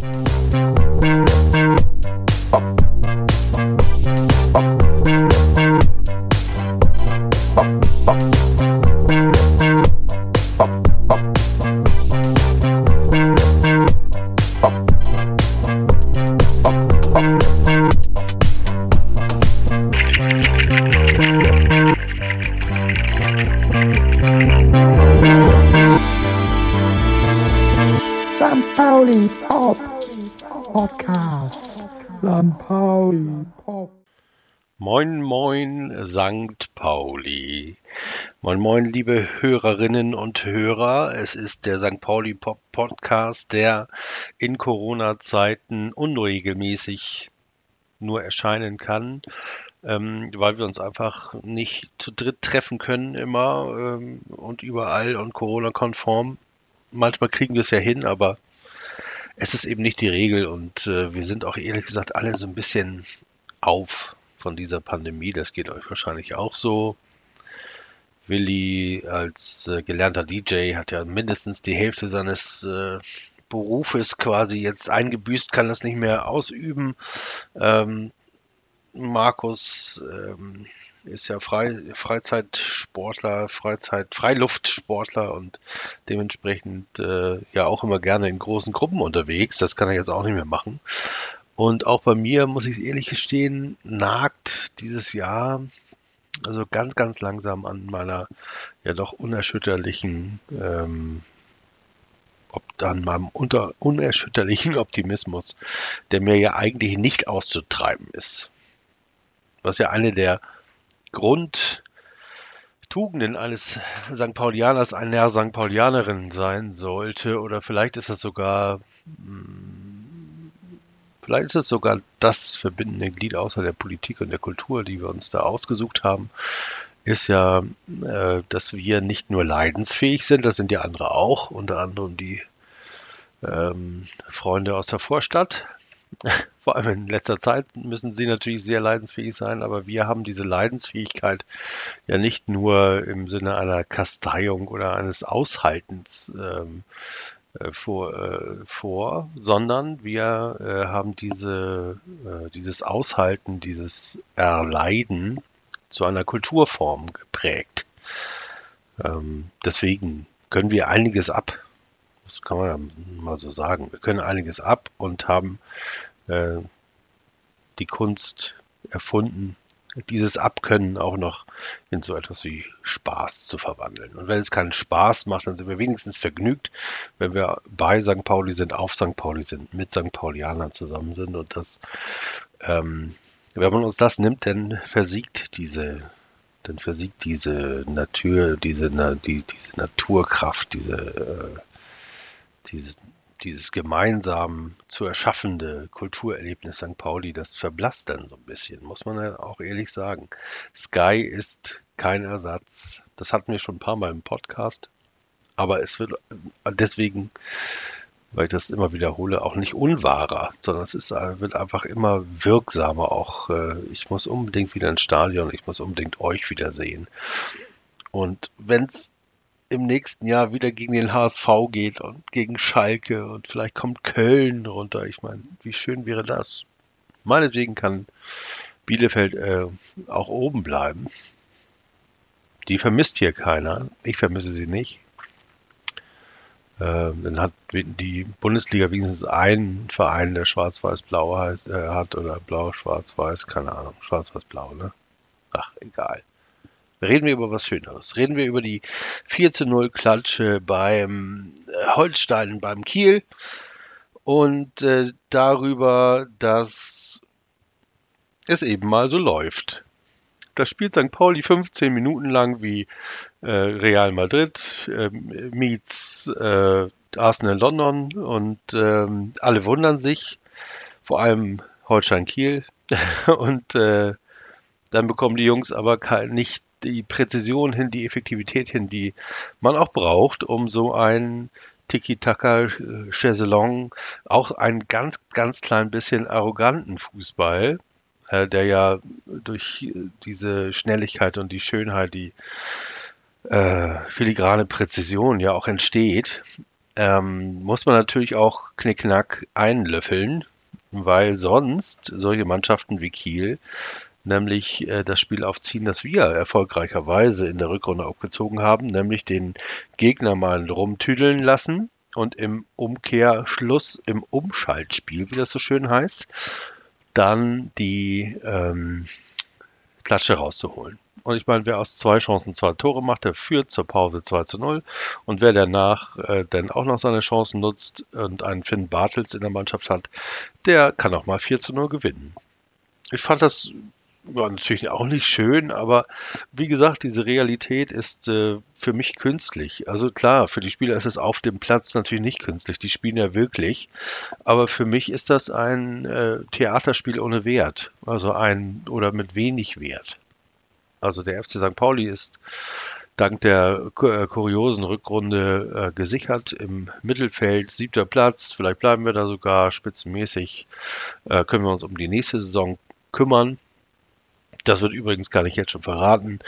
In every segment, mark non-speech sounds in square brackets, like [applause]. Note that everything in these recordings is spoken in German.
St. liebe Hörerinnen und Hörer. Es ist der St. Pauli Pop Podcast, der in Corona-Zeiten unregelmäßig nur erscheinen kann, ähm, weil wir uns einfach nicht zu dritt treffen können immer ähm, und überall und Corona-konform. Manchmal kriegen wir es ja hin, aber es ist eben nicht die Regel und äh, wir sind auch ehrlich gesagt alle so ein bisschen auf von dieser Pandemie. Das geht euch wahrscheinlich auch so. Willi als äh, gelernter DJ hat ja mindestens die Hälfte seines äh, Berufes quasi jetzt eingebüßt, kann das nicht mehr ausüben. Ähm, Markus ähm, ist ja Frei, Freizeitsportler, Freizeit, Freiluftsportler und dementsprechend äh, ja auch immer gerne in großen Gruppen unterwegs. Das kann er jetzt auch nicht mehr machen. Und auch bei mir, muss ich ehrlich gestehen, nagt dieses Jahr also ganz, ganz langsam an meiner ja doch unerschütterlichen, ähm, ob an meinem unter, unerschütterlichen [laughs] Optimismus, der mir ja eigentlich nicht auszutreiben ist. Was ja eine der Grundtugenden eines St. Paulianers, einer St. Paulianerin sein sollte, oder vielleicht ist es sogar, hm, vielleicht ist es sogar das verbindende Glied außer der Politik und der Kultur, die wir uns da ausgesucht haben, ist ja, äh, dass wir nicht nur leidensfähig sind, das sind ja andere auch, unter anderem die ähm, Freunde aus der Vorstadt, [laughs] vor allem in letzter Zeit müssen sie natürlich sehr leidensfähig sein, aber wir haben diese Leidensfähigkeit ja nicht nur im Sinne einer Kasteiung oder eines Aushaltens ähm, äh, vor, äh, vor, sondern wir äh, haben diese, äh, dieses Aushalten, dieses Erleiden zu einer Kulturform geprägt. Ähm, deswegen können wir einiges ab. Das kann man ja mal so sagen. Wir können einiges ab und haben äh, die Kunst erfunden, dieses Abkönnen auch noch in so etwas wie Spaß zu verwandeln. Und wenn es keinen Spaß macht, dann sind wir wenigstens vergnügt, wenn wir bei St. Pauli sind, auf St. Pauli sind, mit St. Paulianern zusammen sind. Und das, ähm, wenn man uns das nimmt, dann versiegt diese, dann versiegt diese Natur, diese, die, diese Naturkraft, diese, äh, diese dieses gemeinsam zu erschaffende Kulturerlebnis St. Pauli, das verblasst dann so ein bisschen, muss man ja auch ehrlich sagen. Sky ist kein Ersatz. Das hatten wir schon ein paar Mal im Podcast. Aber es wird deswegen, weil ich das immer wiederhole, auch nicht unwahrer, sondern es ist, wird einfach immer wirksamer. Auch äh, ich muss unbedingt wieder ins Stadion, ich muss unbedingt euch wiedersehen. Und wenn es im nächsten Jahr wieder gegen den HSV geht und gegen Schalke und vielleicht kommt Köln runter. Ich meine, wie schön wäre das? Meinetwegen kann Bielefeld äh, auch oben bleiben. Die vermisst hier keiner. Ich vermisse sie nicht. Äh, dann hat die Bundesliga wenigstens einen Verein, der schwarz-weiß-blau äh, hat oder blau-schwarz-weiß, keine Ahnung, schwarz-weiß-blau, ne? Ach, egal. Reden wir über was Schöneres. Reden wir über die 4 zu 0 Klatsche beim äh, Holstein beim Kiel und äh, darüber, dass es eben mal so läuft. Da spielt St. Pauli 15 Minuten lang wie äh, Real Madrid äh, meets äh, Arsenal London und ähm, alle wundern sich, vor allem Holstein Kiel [laughs] und äh, dann bekommen die Jungs aber nicht die Präzision hin, die Effektivität hin, die man auch braucht, um so ein Tiki-Taka, Chaiselong, auch einen ganz, ganz klein bisschen arroganten Fußball, äh, der ja durch diese Schnelligkeit und die Schönheit, die äh, filigrane Präzision ja auch entsteht, ähm, muss man natürlich auch knickknack einlöffeln, weil sonst solche Mannschaften wie Kiel nämlich äh, das Spiel aufziehen, das wir erfolgreicherweise in der Rückrunde aufgezogen haben, nämlich den Gegner mal rumtüdeln lassen und im Umkehrschluss, im Umschaltspiel, wie das so schön heißt, dann die ähm, Klatsche rauszuholen. Und ich meine, wer aus zwei Chancen zwei Tore macht, der führt zur Pause 2 zu 0. Und wer danach äh, dann auch noch seine Chancen nutzt und einen Finn Bartels in der Mannschaft hat, der kann auch mal 4 zu 0 gewinnen. Ich fand das war natürlich auch nicht schön, aber wie gesagt, diese Realität ist äh, für mich künstlich. Also klar, für die Spieler ist es auf dem Platz natürlich nicht künstlich, die spielen ja wirklich, aber für mich ist das ein äh, Theaterspiel ohne Wert, also ein oder mit wenig Wert. Also der FC St. Pauli ist dank der äh, kuriosen Rückrunde äh, gesichert im Mittelfeld, siebter Platz, vielleicht bleiben wir da sogar spitzenmäßig, äh, können wir uns um die nächste Saison kümmern. Das wird übrigens gar nicht jetzt schon verraten.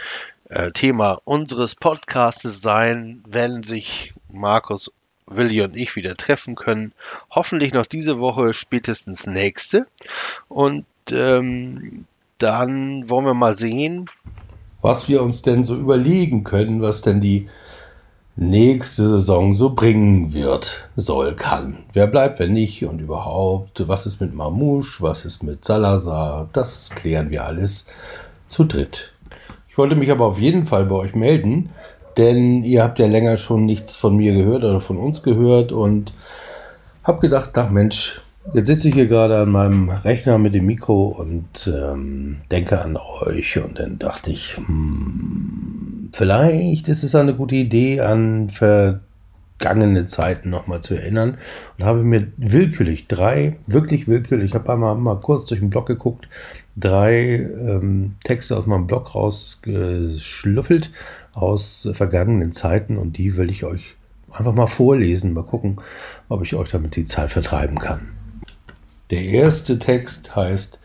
Äh, Thema unseres Podcastes sein, wenn sich Markus, Willi und ich wieder treffen können. Hoffentlich noch diese Woche, spätestens nächste. Und ähm, dann wollen wir mal sehen, was wir uns denn so überlegen können, was denn die nächste Saison so bringen wird, soll, kann. Wer bleibt, wer nicht und überhaupt, was ist mit Mamouche, was ist mit Salazar, das klären wir alles zu dritt. Ich wollte mich aber auf jeden Fall bei euch melden, denn ihr habt ja länger schon nichts von mir gehört oder von uns gehört und hab gedacht, ach Mensch, jetzt sitze ich hier gerade an meinem Rechner mit dem Mikro und ähm, denke an euch und dann dachte ich, hm, vielleicht ist es eine gute Idee, an vergangene Zeiten nochmal zu erinnern und habe mir willkürlich drei, wirklich willkürlich, ich habe einmal mal kurz durch den Blog geguckt, drei ähm, Texte aus meinem Blog rausgeschlüffelt aus vergangenen Zeiten und die will ich euch einfach mal vorlesen, mal gucken, ob ich euch damit die Zeit vertreiben kann. Der erste Text heißt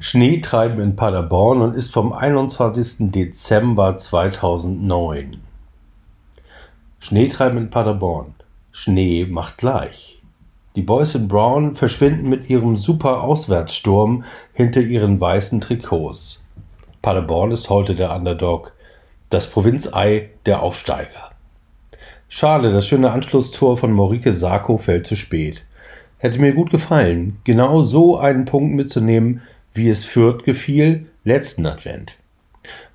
Schneetreiben in Paderborn und ist vom 21. Dezember 2009. Schneetreiben in Paderborn. Schnee macht gleich. Die Boys in Brown verschwinden mit ihrem super Auswärtssturm hinter ihren weißen Trikots. Paderborn ist heute der Underdog, das Provinzei der Aufsteiger. Schade, das schöne Anschlusstor von Morike Sarko fällt zu spät. Hätte mir gut gefallen, genau so einen Punkt mitzunehmen, wie es Fürth gefiel, letzten Advent.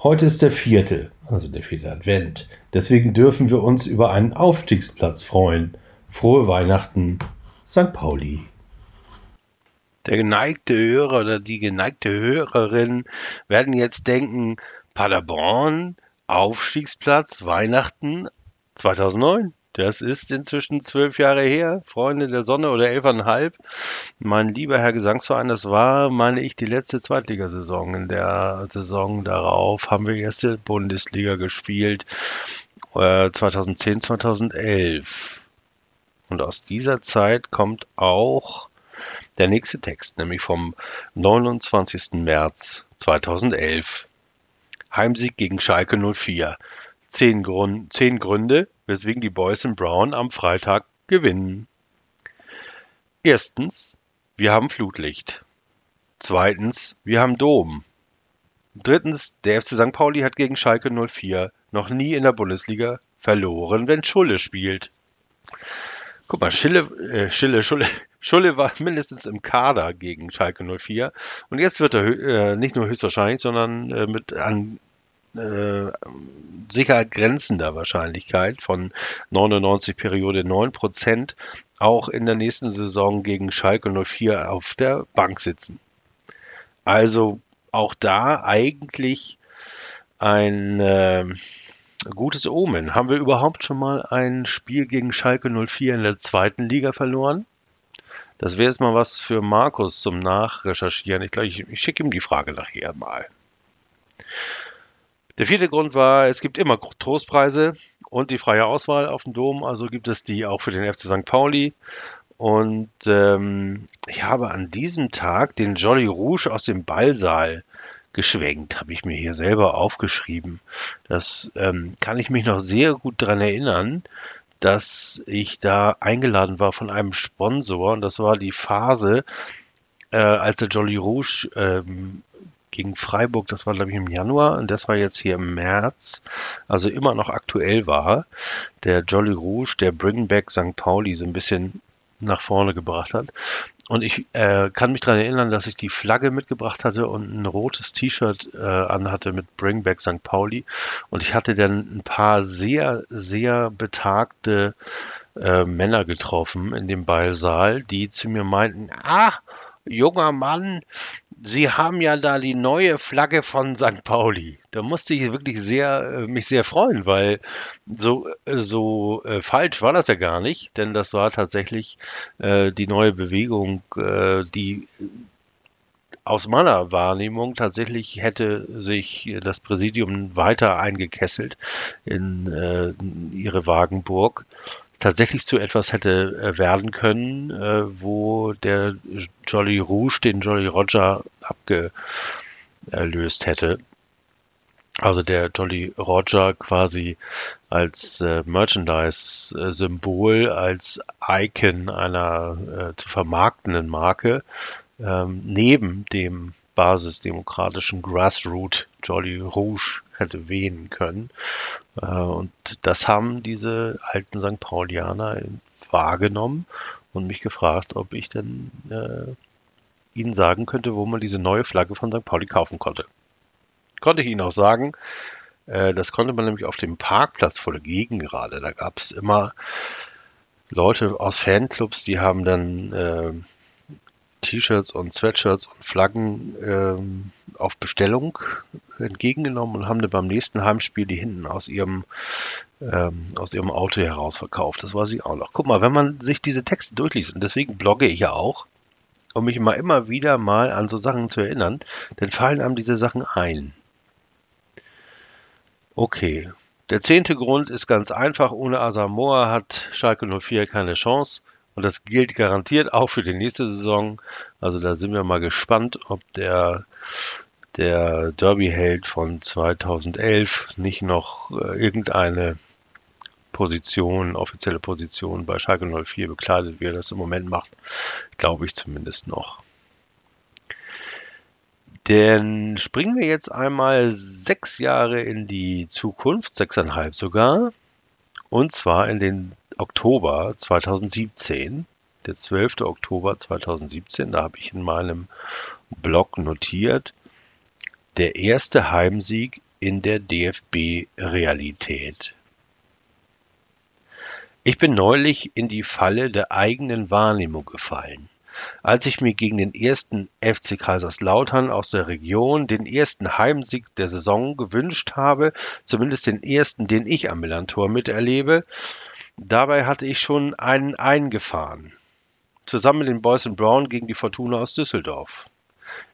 Heute ist der vierte, also der vierte Advent. Deswegen dürfen wir uns über einen Aufstiegsplatz freuen. Frohe Weihnachten, St. Pauli. Der geneigte Hörer oder die geneigte Hörerin werden jetzt denken, Paderborn, Aufstiegsplatz, Weihnachten 2009. Das ist inzwischen zwölf Jahre her, Freunde der Sonne oder elfeinhalb. Mein lieber Herr Gesangsverein, das war, meine ich, die letzte Zweitligasaison. In der Saison darauf haben wir erste Bundesliga gespielt, äh, 2010, 2011. Und aus dieser Zeit kommt auch der nächste Text, nämlich vom 29. März 2011. Heimsieg gegen Schalke 04. Zehn, Grund, zehn Gründe, weswegen die Boys in Brown am Freitag gewinnen. Erstens, wir haben Flutlicht. Zweitens, wir haben Dom. Drittens, der FC St. Pauli hat gegen Schalke 04 noch nie in der Bundesliga verloren, wenn Schulle spielt. Guck mal, Schille, äh, Schille, Schulle, [laughs] Schulle war mindestens im Kader gegen Schalke 04 und jetzt wird er äh, nicht nur höchstwahrscheinlich, sondern äh, mit an äh, sicher grenzender Wahrscheinlichkeit von 99 Periode 9 Prozent auch in der nächsten Saison gegen Schalke 04 auf der Bank sitzen. Also auch da eigentlich ein äh, gutes Omen. Haben wir überhaupt schon mal ein Spiel gegen Schalke 04 in der zweiten Liga verloren? Das wäre jetzt mal was für Markus zum Nachrecherchieren. Ich glaube, ich, ich schicke ihm die Frage nachher mal. Der vierte Grund war, es gibt immer Trostpreise und die freie Auswahl auf dem Dom, also gibt es die auch für den FC St. Pauli. Und ähm, ich habe an diesem Tag den Jolly Rouge aus dem Ballsaal geschwenkt, habe ich mir hier selber aufgeschrieben. Das ähm, kann ich mich noch sehr gut daran erinnern, dass ich da eingeladen war von einem Sponsor und das war die Phase, äh, als der Jolly Rouge ähm, gegen Freiburg, das war glaube ich im Januar und das war jetzt hier im März, also immer noch aktuell war, der Jolly Rouge, der Bring Back St. Pauli so ein bisschen nach vorne gebracht hat. Und ich äh, kann mich daran erinnern, dass ich die Flagge mitgebracht hatte und ein rotes T-Shirt äh, anhatte mit Bring Back St. Pauli. Und ich hatte dann ein paar sehr, sehr betagte äh, Männer getroffen in dem Ballsaal, die zu mir meinten, ah, junger Mann, Sie haben ja da die neue Flagge von St. Pauli. Da musste ich wirklich sehr, äh, mich sehr freuen, weil so, äh, so äh, falsch war das ja gar nicht, denn das war tatsächlich äh, die neue Bewegung, äh, die aus meiner Wahrnehmung tatsächlich hätte sich das Präsidium weiter eingekesselt in, äh, in ihre Wagenburg tatsächlich zu etwas hätte äh, werden können, äh, wo der Jolly Rouge den Jolly Roger abgelöst hätte. Also der Jolly Roger quasi als äh, Merchandise-Symbol, als Icon einer äh, zu vermarktenden Marke, ähm, neben dem basisdemokratischen Grassroot Jolly Rouge hätte wehen können. Äh, und das haben diese alten St. Paulianer wahrgenommen und mich gefragt, ob ich denn äh, ihnen sagen könnte, wo man diese neue Flagge von St. Pauli kaufen konnte. Konnte ich ihnen auch sagen, äh, das konnte man nämlich auf dem Parkplatz vor der Gegend gerade. Da gab es immer Leute aus Fanclubs, die haben dann äh, T-Shirts und Sweatshirts und Flaggen ähm, auf Bestellung entgegengenommen und haben dann beim nächsten Heimspiel die hinten aus ihrem ähm, aus ihrem Auto heraus verkauft. Das war sie auch noch. Guck mal, wenn man sich diese Texte durchliest, und deswegen blogge ich ja auch, um mich mal immer wieder mal an so Sachen zu erinnern, dann fallen einem diese Sachen ein. Okay. Der zehnte Grund ist ganz einfach. Ohne Asamoah hat Schalke 04 keine Chance. Und das gilt garantiert auch für die nächste Saison. Also da sind wir mal gespannt, ob der, der Derby-Held von 2011 nicht noch äh, irgendeine Position, offizielle Position bei Schalke 04 bekleidet, wie er das im Moment macht. Glaube ich zumindest noch. Denn springen wir jetzt einmal sechs Jahre in die Zukunft, sechseinhalb sogar. Und zwar in den Oktober 2017, der 12. Oktober 2017, da habe ich in meinem Blog notiert, der erste Heimsieg in der DFB-Realität. Ich bin neulich in die Falle der eigenen Wahrnehmung gefallen. Als ich mir gegen den ersten FC Kaiserslautern aus der Region den ersten Heimsieg der Saison gewünscht habe, zumindest den ersten, den ich am Millantor miterlebe, Dabei hatte ich schon einen eingefahren. Zusammen mit den Boys and Brown gegen die Fortuna aus Düsseldorf.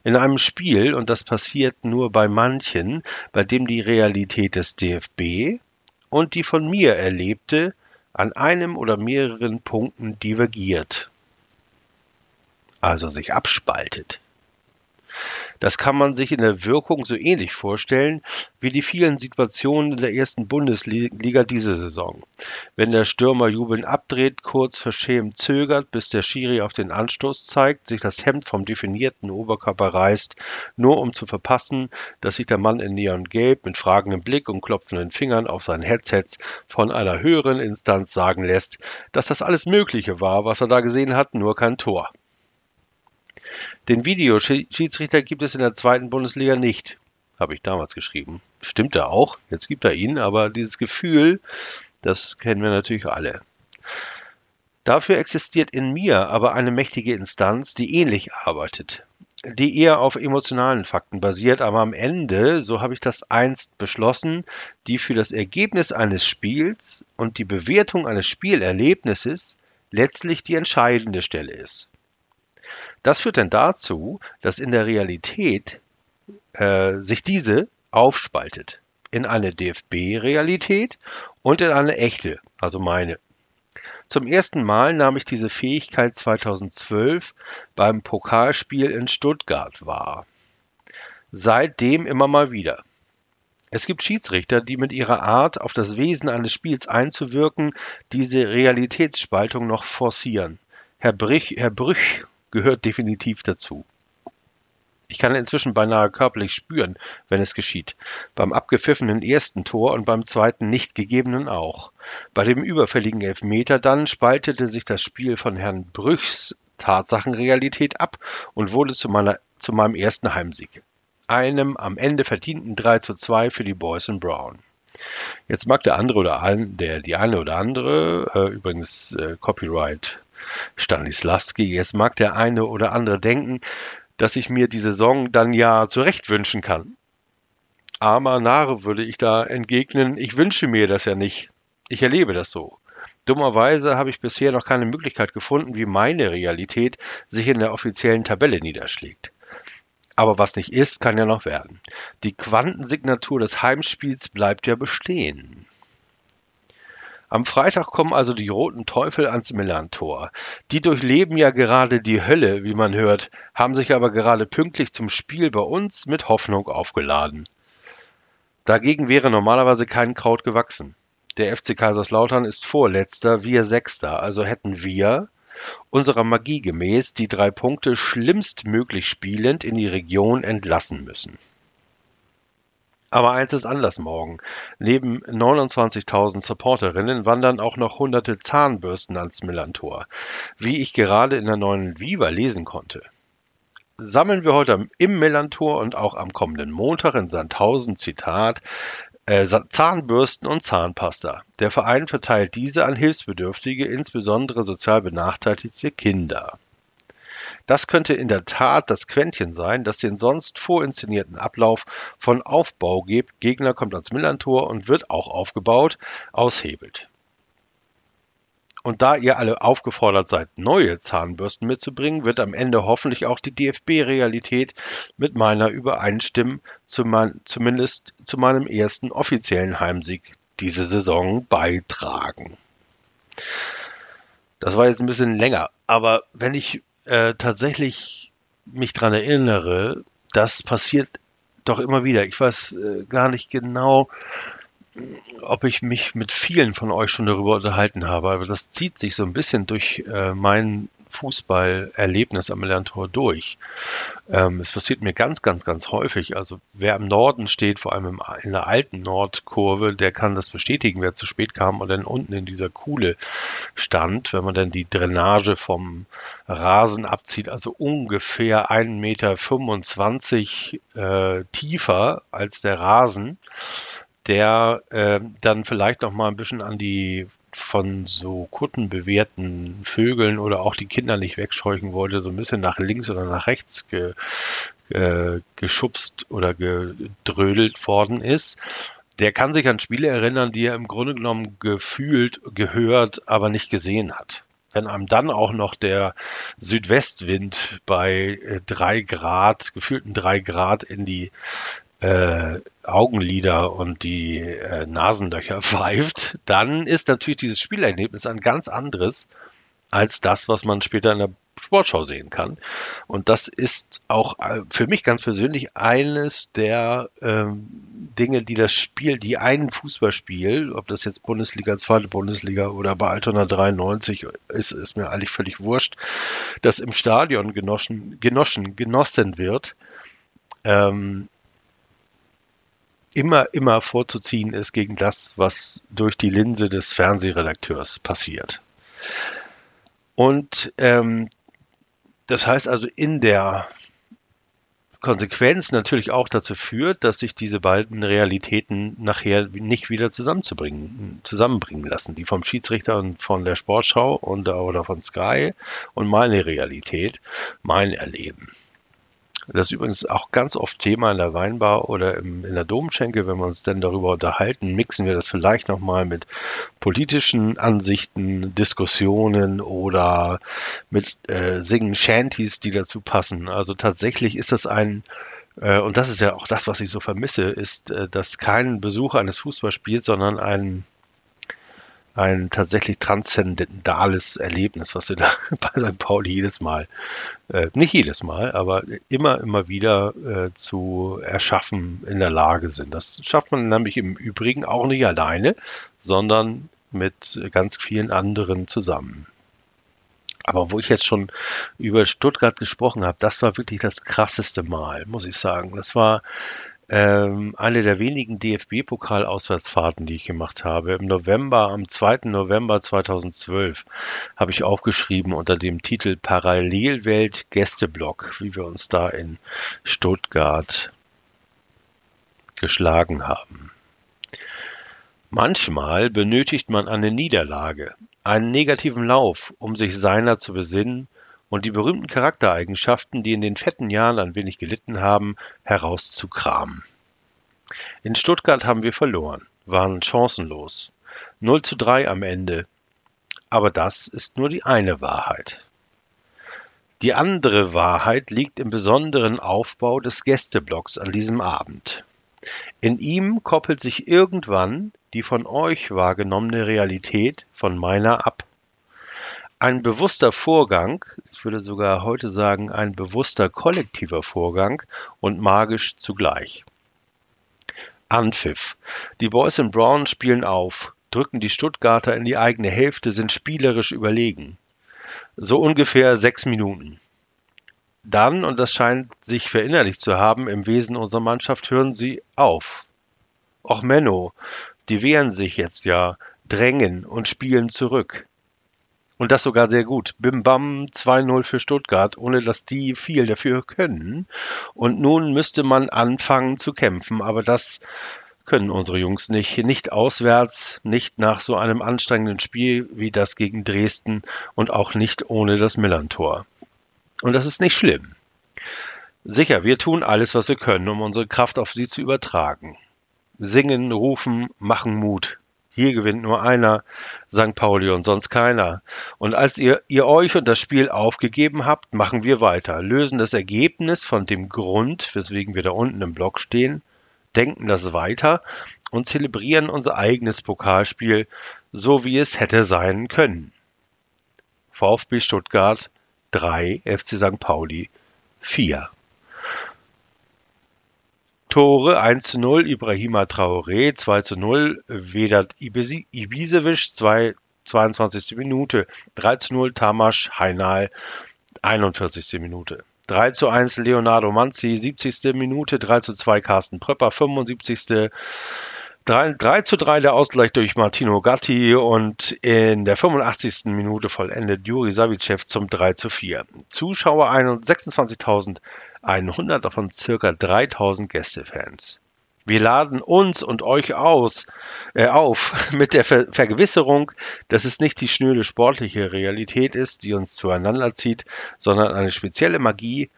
In einem Spiel, und das passiert nur bei manchen, bei dem die Realität des DFB und die von mir erlebte an einem oder mehreren Punkten divergiert. Also sich abspaltet. Das kann man sich in der Wirkung so ähnlich vorstellen wie die vielen Situationen in der ersten Bundesliga diese Saison. Wenn der Stürmer jubelnd abdreht, kurz verschämt zögert, bis der Schiri auf den Anstoß zeigt, sich das Hemd vom definierten Oberkörper reißt, nur um zu verpassen, dass sich der Mann in Neongelb mit fragendem Blick und klopfenden Fingern auf seinen Headsets von einer höheren Instanz sagen lässt, dass das alles Mögliche war, was er da gesehen hat, nur kein Tor. Den Videoschiedsrichter gibt es in der zweiten Bundesliga nicht, habe ich damals geschrieben. Stimmt er auch, jetzt gibt er ihn, aber dieses Gefühl, das kennen wir natürlich alle. Dafür existiert in mir aber eine mächtige Instanz, die ähnlich arbeitet, die eher auf emotionalen Fakten basiert, aber am Ende, so habe ich das einst beschlossen, die für das Ergebnis eines Spiels und die Bewertung eines Spielerlebnisses letztlich die entscheidende Stelle ist. Das führt dann dazu, dass in der Realität äh, sich diese aufspaltet in eine DFB-Realität und in eine echte, also meine. Zum ersten Mal nahm ich diese Fähigkeit 2012 beim Pokalspiel in Stuttgart wahr. Seitdem immer mal wieder. Es gibt Schiedsrichter, die mit ihrer Art, auf das Wesen eines Spiels einzuwirken, diese Realitätsspaltung noch forcieren. Herr Brich, Herr Brüch gehört definitiv dazu. Ich kann inzwischen beinahe körperlich spüren, wenn es geschieht. Beim abgepfiffenen ersten Tor und beim zweiten nicht gegebenen auch. Bei dem überfälligen Elfmeter dann spaltete sich das Spiel von Herrn Brüchs Tatsachenrealität ab und wurde zu, meiner, zu meinem ersten Heimsieg einem am Ende verdienten 3 zu 2 für die Boys in Brown. Jetzt mag der andere oder ein, der, die eine oder andere, äh, übrigens äh, Copyright Stanislavski, jetzt mag der eine oder andere denken, dass ich mir die Saison dann ja zurecht wünschen kann. Armer Nare würde ich da entgegnen, ich wünsche mir das ja nicht. Ich erlebe das so. Dummerweise habe ich bisher noch keine Möglichkeit gefunden, wie meine Realität sich in der offiziellen Tabelle niederschlägt. Aber was nicht ist, kann ja noch werden. Die Quantensignatur des Heimspiels bleibt ja bestehen. Am Freitag kommen also die roten Teufel ans Millantor. Die durchleben ja gerade die Hölle, wie man hört, haben sich aber gerade pünktlich zum Spiel bei uns mit Hoffnung aufgeladen. Dagegen wäre normalerweise kein Kraut gewachsen. Der FC Kaiserslautern ist Vorletzter, wir Sechster, also hätten wir, unserer Magie gemäß die drei Punkte schlimmstmöglich spielend in die Region entlassen müssen. Aber eins ist anders morgen. Neben 29.000 Supporterinnen wandern auch noch hunderte Zahnbürsten ans Millantor, wie ich gerade in der neuen Viva lesen konnte. Sammeln wir heute im Millantor und auch am kommenden Montag in Sandhausen, Zitat, äh, Zahnbürsten und Zahnpasta. Der Verein verteilt diese an Hilfsbedürftige, insbesondere sozial benachteiligte Kinder. Das könnte in der Tat das Quäntchen sein, das den sonst vorinszenierten Ablauf von Aufbau gibt. Gegner kommt ans Millantor und wird auch aufgebaut, aushebelt. Und da ihr alle aufgefordert seid, neue Zahnbürsten mitzubringen, wird am Ende hoffentlich auch die DFB-Realität mit meiner übereinstimmen, zumindest zu meinem ersten offiziellen Heimsieg diese Saison beitragen. Das war jetzt ein bisschen länger, aber wenn ich äh, tatsächlich mich daran erinnere, das passiert doch immer wieder. Ich weiß äh, gar nicht genau, ob ich mich mit vielen von euch schon darüber unterhalten habe, aber das zieht sich so ein bisschen durch äh, mein Fußballerlebnis am Millantor durch. Ähm, es passiert mir ganz, ganz, ganz häufig. Also wer im Norden steht, vor allem im, in der alten Nordkurve, der kann das bestätigen, wer zu spät kam und dann unten in dieser Kuhle stand, wenn man dann die Drainage vom Rasen abzieht, also ungefähr 1,25 Meter äh, tiefer als der Rasen der äh, dann vielleicht noch mal ein bisschen an die von so Kutten bewährten Vögeln oder auch die Kinder nicht wegscheuchen wollte, so ein bisschen nach links oder nach rechts ge, äh, geschubst oder gedrödelt worden ist. Der kann sich an Spiele erinnern, die er im Grunde genommen gefühlt, gehört, aber nicht gesehen hat. Wenn einem dann auch noch der Südwestwind bei äh, drei Grad, gefühlten drei Grad in die äh, Augenlider und die äh, Nasenlöcher [laughs] pfeift, dann ist natürlich dieses Spielerlebnis ein ganz anderes als das, was man später in der Sportschau sehen kann. Und das ist auch äh, für mich ganz persönlich eines der ähm, Dinge, die das Spiel, die ein Fußballspiel, ob das jetzt Bundesliga, zweite Bundesliga oder bei Altona 93 ist, ist mir eigentlich völlig wurscht, das im Stadion genossen, genossen, genossen wird. Ähm, immer, immer vorzuziehen ist gegen das, was durch die Linse des Fernsehredakteurs passiert. Und ähm, das heißt also in der Konsequenz natürlich auch dazu führt, dass sich diese beiden Realitäten nachher nicht wieder zusammenzubringen, zusammenbringen lassen. Die vom Schiedsrichter und von der Sportschau und, oder von Sky und meine Realität, mein Erleben. Das ist übrigens auch ganz oft Thema in der Weinbar oder im, in der Domschenke, wenn wir uns denn darüber unterhalten, mixen wir das vielleicht nochmal mit politischen Ansichten, Diskussionen oder mit äh, Singen Shanties, die dazu passen. Also tatsächlich ist das ein äh, und das ist ja auch das, was ich so vermisse, ist, äh, dass kein Besuch eines Fußballspiels, sondern ein ein tatsächlich transzendentales Erlebnis, was wir da [laughs] bei St. Pauli jedes Mal, äh, nicht jedes Mal, aber immer, immer wieder äh, zu erschaffen in der Lage sind. Das schafft man nämlich im Übrigen auch nicht alleine, sondern mit ganz vielen anderen zusammen. Aber wo ich jetzt schon über Stuttgart gesprochen habe, das war wirklich das krasseste Mal, muss ich sagen. Das war ähm, eine der wenigen DFB-Pokal-Auswärtsfahrten, die ich gemacht habe. Im November, am 2. November 2012, habe ich aufgeschrieben unter dem Titel Parallelwelt Gästeblock, wie wir uns da in Stuttgart geschlagen haben. Manchmal benötigt man eine Niederlage, einen negativen Lauf, um sich seiner zu besinnen und die berühmten Charaktereigenschaften, die in den fetten Jahren ein wenig gelitten haben, herauszukramen. In Stuttgart haben wir verloren, waren chancenlos. 0 zu 3 am Ende. Aber das ist nur die eine Wahrheit. Die andere Wahrheit liegt im besonderen Aufbau des Gästeblocks an diesem Abend. In ihm koppelt sich irgendwann die von euch wahrgenommene Realität von meiner ab. Ein bewusster Vorgang, ich würde sogar heute sagen, ein bewusster kollektiver Vorgang und magisch zugleich. Anpfiff. Die Boys in Brown spielen auf, drücken die Stuttgarter in die eigene Hälfte, sind spielerisch überlegen. So ungefähr sechs Minuten. Dann, und das scheint sich verinnerlicht zu haben, im Wesen unserer Mannschaft hören sie auf. Och Menno, die wehren sich jetzt ja, drängen und spielen zurück. Und das sogar sehr gut. Bim Bam 2-0 für Stuttgart, ohne dass die viel dafür können. Und nun müsste man anfangen zu kämpfen, aber das können unsere Jungs nicht. Nicht auswärts, nicht nach so einem anstrengenden Spiel wie das gegen Dresden und auch nicht ohne das Millantor. Und das ist nicht schlimm. Sicher, wir tun alles, was wir können, um unsere Kraft auf sie zu übertragen. Singen, rufen, machen Mut. Hier gewinnt nur einer, St. Pauli und sonst keiner. Und als ihr, ihr euch und das Spiel aufgegeben habt, machen wir weiter, lösen das Ergebnis von dem Grund, weswegen wir da unten im Block stehen, denken das weiter und zelebrieren unser eigenes Pokalspiel, so wie es hätte sein können. VfB Stuttgart 3, FC St. Pauli 4. Tore 1 zu 0 Ibrahima Traoré, 2 zu 0 Vedat Ibisevic, 2, 22. Minute, 3 zu 0 Tamasch Heinal, 41. Minute. 3 zu 1 Leonardo Manzi, 70. Minute, 3 zu 2 Carsten Pröpper, 75. 3, 3 zu 3 der Ausgleich durch Martino Gatti und in der 85. Minute vollendet Juri Savicev zum 3 zu 4. Zuschauer 26.100, davon circa 3.000 Gästefans. Wir laden uns und euch aus, äh, auf [laughs] mit der Ver Vergewisserung, dass es nicht die schnöde sportliche Realität ist, die uns zueinander zieht, sondern eine spezielle Magie,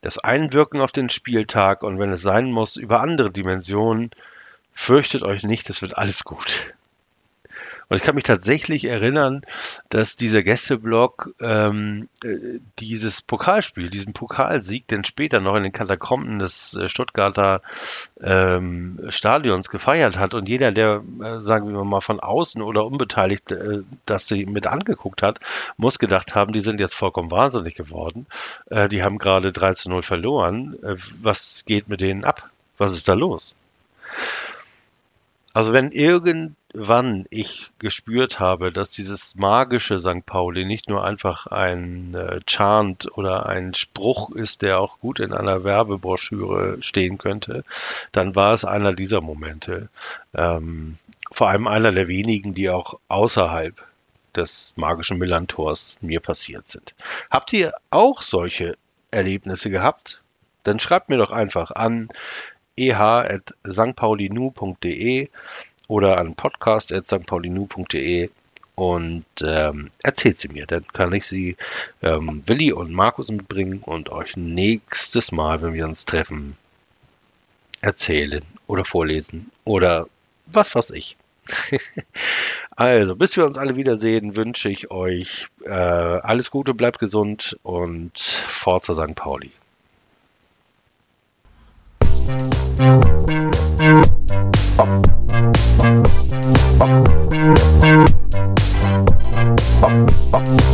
das Einwirken auf den Spieltag und wenn es sein muss, über andere Dimensionen, Fürchtet euch nicht, es wird alles gut. Und ich kann mich tatsächlich erinnern, dass dieser Gästeblock ähm, äh, dieses Pokalspiel, diesen Pokalsieg, den später noch in den Katakomben des äh, Stuttgarter ähm, Stadions gefeiert hat. Und jeder, der, äh, sagen wir mal, von außen oder unbeteiligt äh, das sie mit angeguckt hat, muss gedacht haben, die sind jetzt vollkommen wahnsinnig geworden. Äh, die haben gerade 13-0 verloren. Äh, was geht mit denen ab? Was ist da los? Also wenn irgendwann ich gespürt habe, dass dieses magische St. Pauli nicht nur einfach ein äh, Chant oder ein Spruch ist, der auch gut in einer Werbebroschüre stehen könnte, dann war es einer dieser Momente. Ähm, vor allem einer der wenigen, die auch außerhalb des magischen Millantors mir passiert sind. Habt ihr auch solche Erlebnisse gehabt? Dann schreibt mir doch einfach an eh.stpaulinu.de oder an podcast.stpaulinu.de und ähm, erzählt sie mir. Dann kann ich sie ähm, Willi und Markus mitbringen und euch nächstes Mal, wenn wir uns treffen, erzählen oder vorlesen oder was weiß ich. [laughs] also, bis wir uns alle wiedersehen, wünsche ich euch äh, alles Gute, bleibt gesund und Forza St. Pauli. Bop, bop.